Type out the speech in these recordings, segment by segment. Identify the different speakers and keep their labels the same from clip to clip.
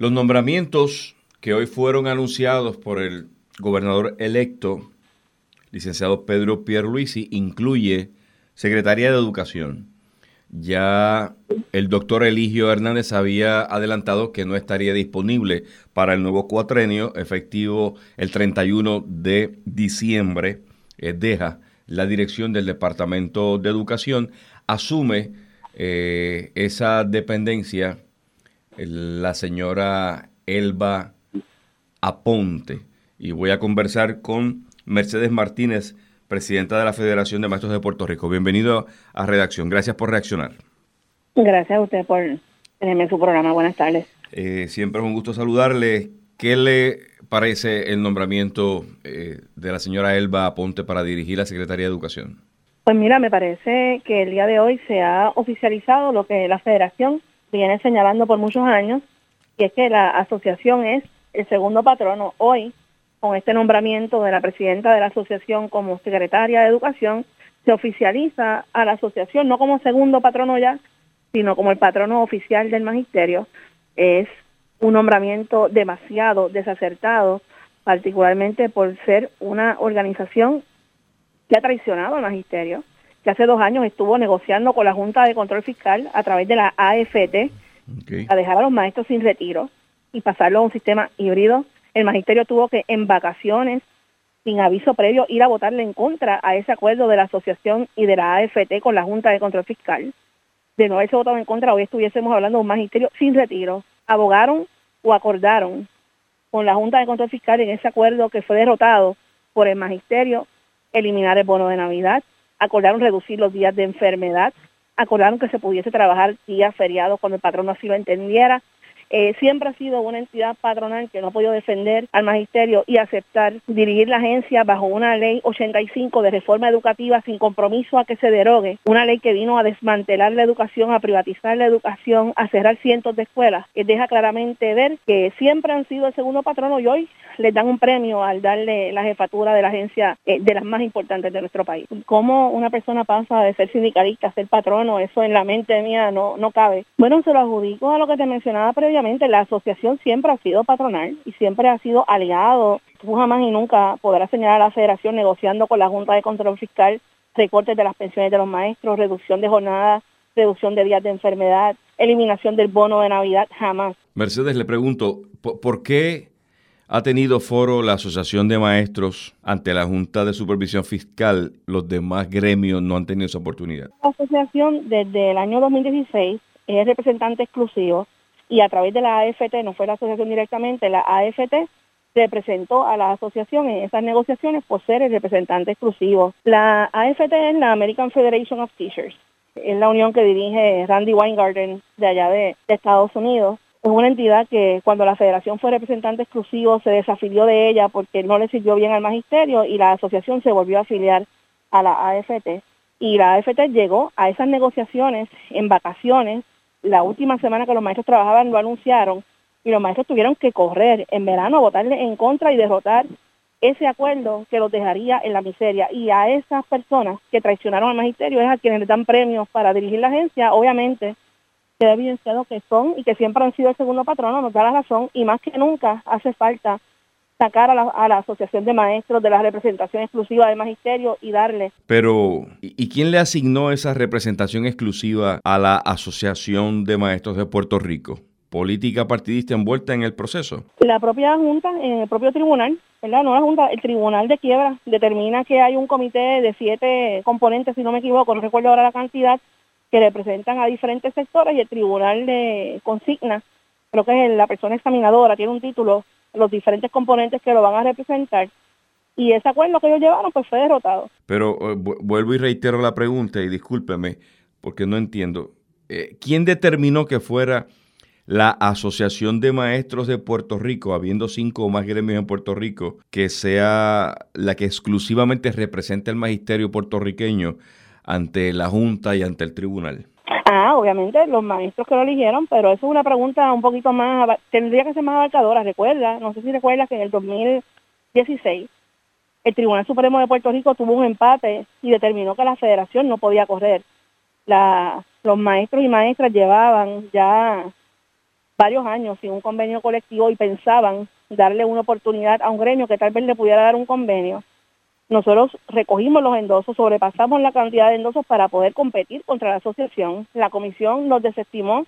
Speaker 1: Los nombramientos que hoy fueron anunciados por el gobernador electo, licenciado Pedro Pierluisi, incluye Secretaría de Educación. Ya el doctor Eligio Hernández había adelantado que no estaría disponible para el nuevo cuatrenio, efectivo el 31 de diciembre. Eh, deja la dirección del Departamento de Educación, asume eh, esa dependencia la señora Elba Aponte. Y voy a conversar con Mercedes Martínez, presidenta de la Federación de Maestros de Puerto Rico. Bienvenido a Redacción. Gracias por reaccionar.
Speaker 2: Gracias a usted por tenerme en su programa. Buenas tardes.
Speaker 1: Eh, siempre es un gusto saludarle. ¿Qué le parece el nombramiento eh, de la señora Elba Aponte para dirigir la Secretaría de Educación?
Speaker 2: Pues mira, me parece que el día de hoy se ha oficializado lo que la federación viene señalando por muchos años, y es que la asociación es el segundo patrono. Hoy, con este nombramiento de la presidenta de la asociación como secretaria de Educación, se oficializa a la asociación no como segundo patrono ya, sino como el patrono oficial del magisterio. Es un nombramiento demasiado desacertado, particularmente por ser una organización que ha traicionado al magisterio, que hace dos años estuvo negociando con la Junta de Control Fiscal a través de la AFT a dejar a los maestros sin retiro y pasarlo a un sistema híbrido. El magisterio tuvo que en vacaciones, sin aviso previo, ir a votarle en contra a ese acuerdo de la asociación y de la AFT con la Junta de Control Fiscal. De no haberse votado en contra, hoy estuviésemos hablando de un magisterio sin retiro. Abogaron o acordaron con la Junta de Control Fiscal en ese acuerdo que fue derrotado por el magisterio eliminar el bono de Navidad, acordaron reducir los días de enfermedad, acordaron que se pudiese trabajar días feriados cuando el patrón así lo entendiera, eh, siempre ha sido una entidad patronal que no ha podido defender al magisterio y aceptar dirigir la agencia bajo una ley 85 de reforma educativa sin compromiso a que se derogue, una ley que vino a desmantelar la educación, a privatizar la educación, a cerrar cientos de escuelas, que deja claramente ver que siempre han sido el segundo patrono y hoy les dan un premio al darle la jefatura de la agencia eh, de las más importantes de nuestro país. ¿Cómo una persona pasa de ser sindicalista a ser patrono? Eso en la mente mía no, no cabe. Bueno, se lo adjudico a lo que te mencionaba previamente la asociación siempre ha sido patronal y siempre ha sido aliado. Tú jamás y nunca podrás señalar a la federación negociando con la Junta de Control Fiscal recortes de las pensiones de los maestros, reducción de jornadas, reducción de días de enfermedad, eliminación del bono de Navidad, jamás.
Speaker 1: Mercedes, le pregunto, ¿por qué ha tenido foro la Asociación de Maestros ante la Junta de Supervisión Fiscal? Los demás gremios no han tenido esa oportunidad.
Speaker 2: La asociación desde el año 2016 es representante exclusivo y a través de la AFT, no fue la asociación directamente, la AFT representó a la asociación en esas negociaciones por ser el representante exclusivo. La AFT es la American Federation of Teachers, es la unión que dirige Randy Weingarten de allá de, Estados Unidos. Es una entidad que cuando la federación fue representante exclusivo se desafilió de ella porque no le sirvió bien al magisterio y la asociación se volvió a afiliar a la AFT. Y la AFT llegó a esas negociaciones en vacaciones la última semana que los maestros trabajaban lo anunciaron y los maestros tuvieron que correr en verano a votarle en contra y derrotar ese acuerdo que los dejaría en la miseria. Y a esas personas que traicionaron al magisterio es a quienes le dan premios para dirigir la agencia, obviamente ha evidenciado que son y que siempre han sido el segundo patrono, nos da la razón y más que nunca hace falta sacar a la, Asociación de Maestros de la representación exclusiva del magisterio y darle.
Speaker 1: Pero, ¿y quién le asignó esa representación exclusiva a la Asociación de Maestros de Puerto Rico? ¿Política partidista envuelta en el proceso?
Speaker 2: La propia Junta, en el propio tribunal, ¿verdad? No la Junta, el Tribunal de Quiebra determina que hay un comité de siete componentes, si no me equivoco, no recuerdo ahora la cantidad, que representan a diferentes sectores y el tribunal de consigna, creo que es la persona examinadora, tiene un título los diferentes componentes que lo van a representar. Y ese acuerdo que ellos llevaron pues fue derrotado.
Speaker 1: Pero eh, vuelvo y reitero la pregunta y discúlpeme porque no entiendo. Eh, ¿Quién determinó que fuera la Asociación de Maestros de Puerto Rico, habiendo cinco o más gremios en Puerto Rico, que sea la que exclusivamente represente al magisterio puertorriqueño ante la Junta y ante el tribunal?
Speaker 2: Ah, obviamente los maestros que lo eligieron, pero eso es una pregunta un poquito más, tendría que ser más abarcadora, recuerda, no sé si recuerdas que en el 2016 el Tribunal Supremo de Puerto Rico tuvo un empate y determinó que la federación no podía correr. La, los maestros y maestras llevaban ya varios años sin un convenio colectivo y pensaban darle una oportunidad a un gremio que tal vez le pudiera dar un convenio. Nosotros recogimos los endosos, sobrepasamos la cantidad de endosos para poder competir contra la asociación. La comisión nos desestimó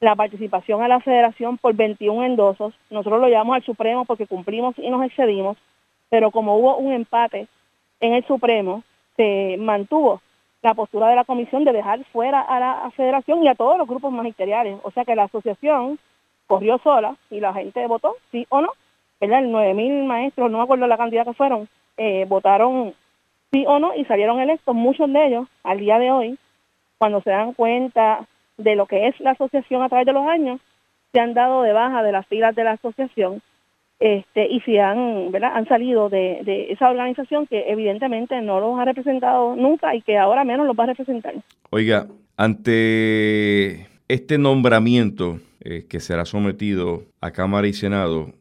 Speaker 2: la participación a la federación por 21 endosos. Nosotros lo llevamos al Supremo porque cumplimos y nos excedimos, pero como hubo un empate en el Supremo, se mantuvo la postura de la comisión de dejar fuera a la federación y a todos los grupos magisteriales. O sea que la asociación corrió sola y la gente votó, sí o no. ¿Verdad? El 9.000 maestros, no me acuerdo la cantidad que fueron, eh, votaron sí o no y salieron electos, muchos de ellos, al día de hoy, cuando se dan cuenta de lo que es la asociación a través de los años, se han dado de baja de las filas de la asociación este, y si han, ¿verdad? han salido de, de, esa organización que evidentemente no los ha representado nunca y que ahora menos los va a representar.
Speaker 1: Oiga, ante este nombramiento eh, que será sometido a Cámara y Senado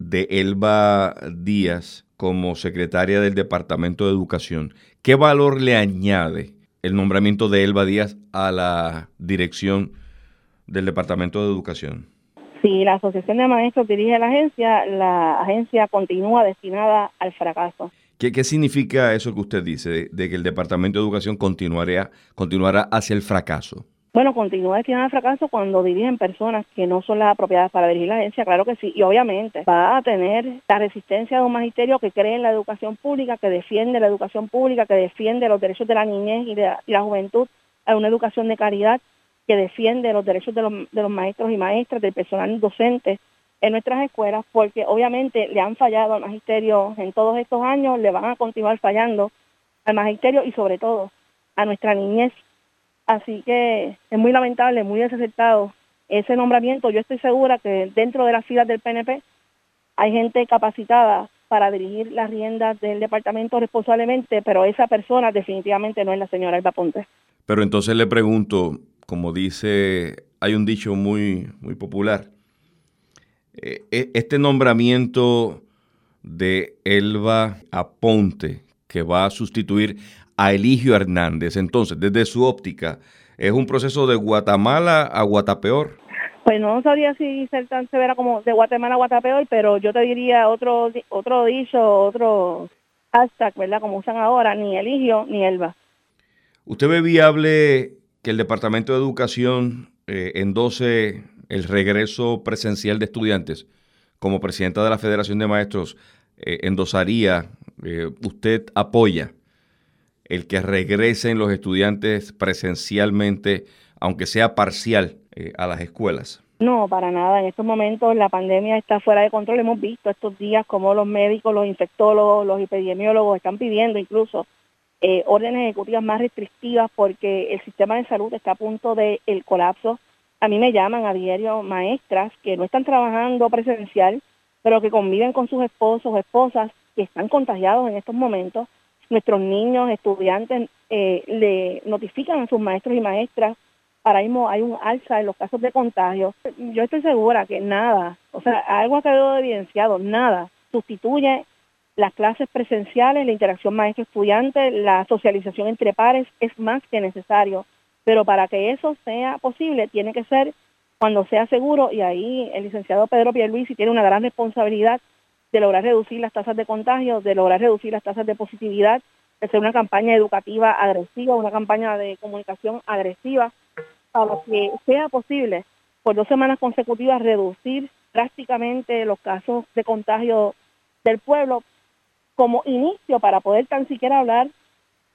Speaker 1: de Elba Díaz como secretaria del Departamento de Educación, ¿qué valor le añade el nombramiento de Elba Díaz a la dirección del Departamento de Educación?
Speaker 2: Si la Asociación de Maestros dirige la agencia, la agencia continúa destinada al fracaso.
Speaker 1: ¿Qué, qué significa eso que usted dice, de, que el Departamento de Educación continuará, continuará hacia el fracaso?
Speaker 2: Bueno, continúa destinada al fracaso cuando dirigen personas que no son las apropiadas para dirigir la agencia, claro que sí, y obviamente va a tener la resistencia de un magisterio que cree en la educación pública, que defiende la educación pública, que defiende los derechos de la niñez y de la, juventud a una educación de calidad que defiende los derechos de los maestros y maestras, del personal docente en nuestras escuelas, porque obviamente le han fallado al magisterio en todos estos años, le van a continuar fallando al magisterio y sobre todo a nuestra niñez. Así que es muy lamentable, muy desacertado ese nombramiento. Yo estoy segura que dentro de las filas del PNP hay gente capacitada para dirigir las riendas del departamento responsablemente, pero esa persona definitivamente no es la señora Elba Ponte.
Speaker 1: Pero entonces le pregunto, como dice, hay un dicho muy, muy popular. Eh, e, este nombramiento de Elba Aponte, que va a sustituir a Eligio Hernández, entonces, desde su óptica, ¿es un proceso de Guatemala a Guatapeor?
Speaker 2: Pues no sabría si ser tan severa como de Guatemala a Guatapeor, pero yo te diría otro, otro dicho, otro hashtag, ¿verdad? Como usan ahora, ni Eligio ni Elba.
Speaker 1: ¿Usted ve viable que el Departamento de Educación eh, endose el regreso presencial de estudiantes, como presidenta de la Federación de Maestros, eh, endosaría, eh, usted apoya el que regresen los estudiantes presencialmente, aunque sea parcial, a las escuelas.
Speaker 2: No, para nada. En estos momentos la pandemia está fuera de control. Hemos visto estos días como los médicos, los infectólogos, los epidemiólogos están pidiendo incluso eh, órdenes ejecutivas más restrictivas porque el sistema de salud está a punto de el colapso. A mí me llaman a diario maestras que no están trabajando presencial, pero que conviven con sus esposos o esposas que están contagiados en estos momentos. Nuestros niños, estudiantes, eh, le notifican a sus maestros y maestras. Ahora mismo hay un alza en los casos de contagio. Yo estoy segura que nada, o sea, algo ha quedado evidenciado, nada sustituye las clases presenciales, la interacción maestro-estudiante, la socialización entre pares es más que necesario, pero para que eso sea posible tiene que ser cuando sea seguro y ahí el licenciado Pedro Pierluisi tiene una gran responsabilidad de lograr reducir las tasas de contagio, de lograr reducir las tasas de positividad, de hacer una campaña educativa agresiva, una campaña de comunicación agresiva, para que sea posible por dos semanas consecutivas reducir drásticamente los casos de contagio del pueblo como inicio para poder tan siquiera hablar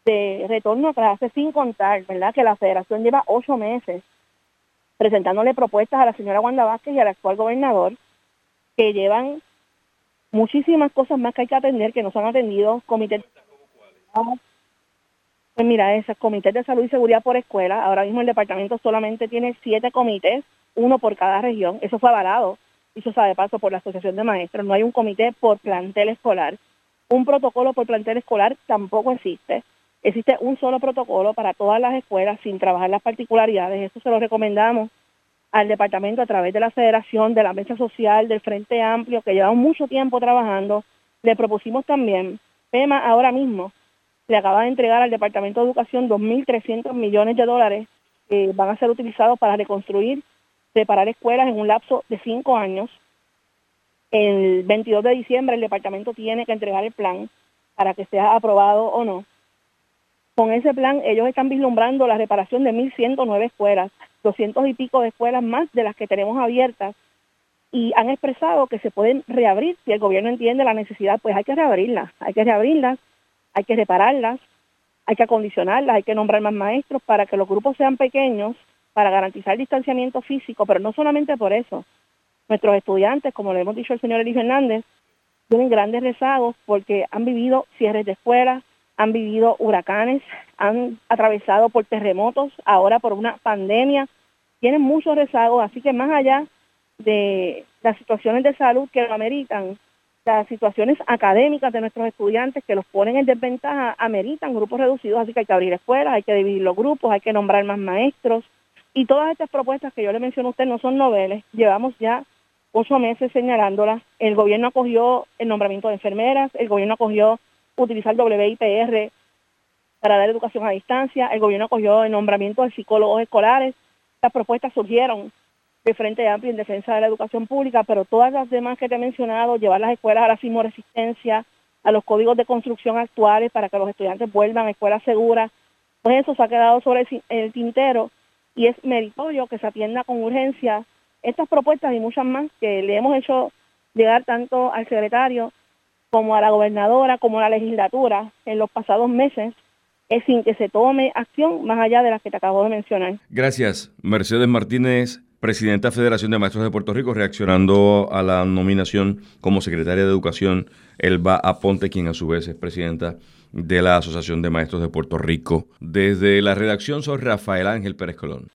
Speaker 2: de retorno a clases sin contar, ¿verdad? Que la federación lleva ocho meses presentándole propuestas a la señora Wanda Vázquez y al actual gobernador que llevan muchísimas cosas más que hay que atender que no se han atendido. Comité pues mira, ese comité de salud y seguridad por escuela. Ahora mismo el departamento solamente tiene siete comités, uno por cada región. Eso fue avalado, hizo sabe paso por la Asociación de Maestros. No hay un comité por plantel escolar. Un protocolo por plantel escolar tampoco existe. Existe un solo protocolo para todas las escuelas sin trabajar las particularidades. Eso se lo recomendamos al departamento a través de la federación, de la mesa social, del Frente Amplio, que llevamos mucho tiempo trabajando. Le propusimos también, PEMA ahora mismo le acaba de entregar al Departamento de Educación 2.300 millones de dólares que van a ser utilizados para reconstruir reparar escuelas en un lapso de cinco años. El 22 de diciembre el departamento tiene que entregar el plan para que sea aprobado o no. Con ese plan ellos están vislumbrando la reparación de 1.109 escuelas, 200 y pico de escuelas más de las que tenemos abiertas y han expresado que se pueden reabrir si el gobierno entiende la necesidad, pues hay que reabrirlas, hay que reabrirlas, hay que repararlas, hay que acondicionarlas, hay que nombrar más maestros para que los grupos sean pequeños, para garantizar el distanciamiento físico, pero no solamente por eso. Nuestros estudiantes, como le hemos dicho al señor Elis Hernández, tienen grandes rezagos porque han vivido cierres de escuelas, han vivido huracanes, han atravesado por terremotos, ahora por una pandemia, tienen muchos rezagos, así que más allá de las situaciones de salud que lo ameritan, las situaciones académicas de nuestros estudiantes que los ponen en desventaja ameritan grupos reducidos, así que hay que abrir escuelas, hay que dividir los grupos, hay que nombrar más maestros. Y todas estas propuestas que yo le menciono a usted no son noveles, llevamos ya ocho meses señalándolas. El gobierno acogió el nombramiento de enfermeras, el gobierno acogió utilizar WIPR para dar educación a distancia, el gobierno acogió el nombramiento de psicólogos escolares. Estas propuestas surgieron de Frente Amplio en defensa de la educación pública, pero todas las demás que te he mencionado, llevar las escuelas a la resistencia, a los códigos de construcción actuales para que los estudiantes vuelvan a escuelas seguras, pues eso se ha quedado sobre el, tintero y es meritorio que se atienda con urgencia estas propuestas y muchas más que le hemos hecho llegar tanto al secretario como a la gobernadora, como a la legislatura en los pasados meses, es sin que se tome acción más allá de las que te acabo de mencionar.
Speaker 1: Gracias, Mercedes Martínez presidenta Federación de Maestros de Puerto Rico, reaccionando a la nominación como secretaria de Educación, Elba Aponte, quien a su vez es presidenta de la Asociación de Maestros de Puerto Rico. Desde la redacción soy Rafael Ángel Pérez Colón.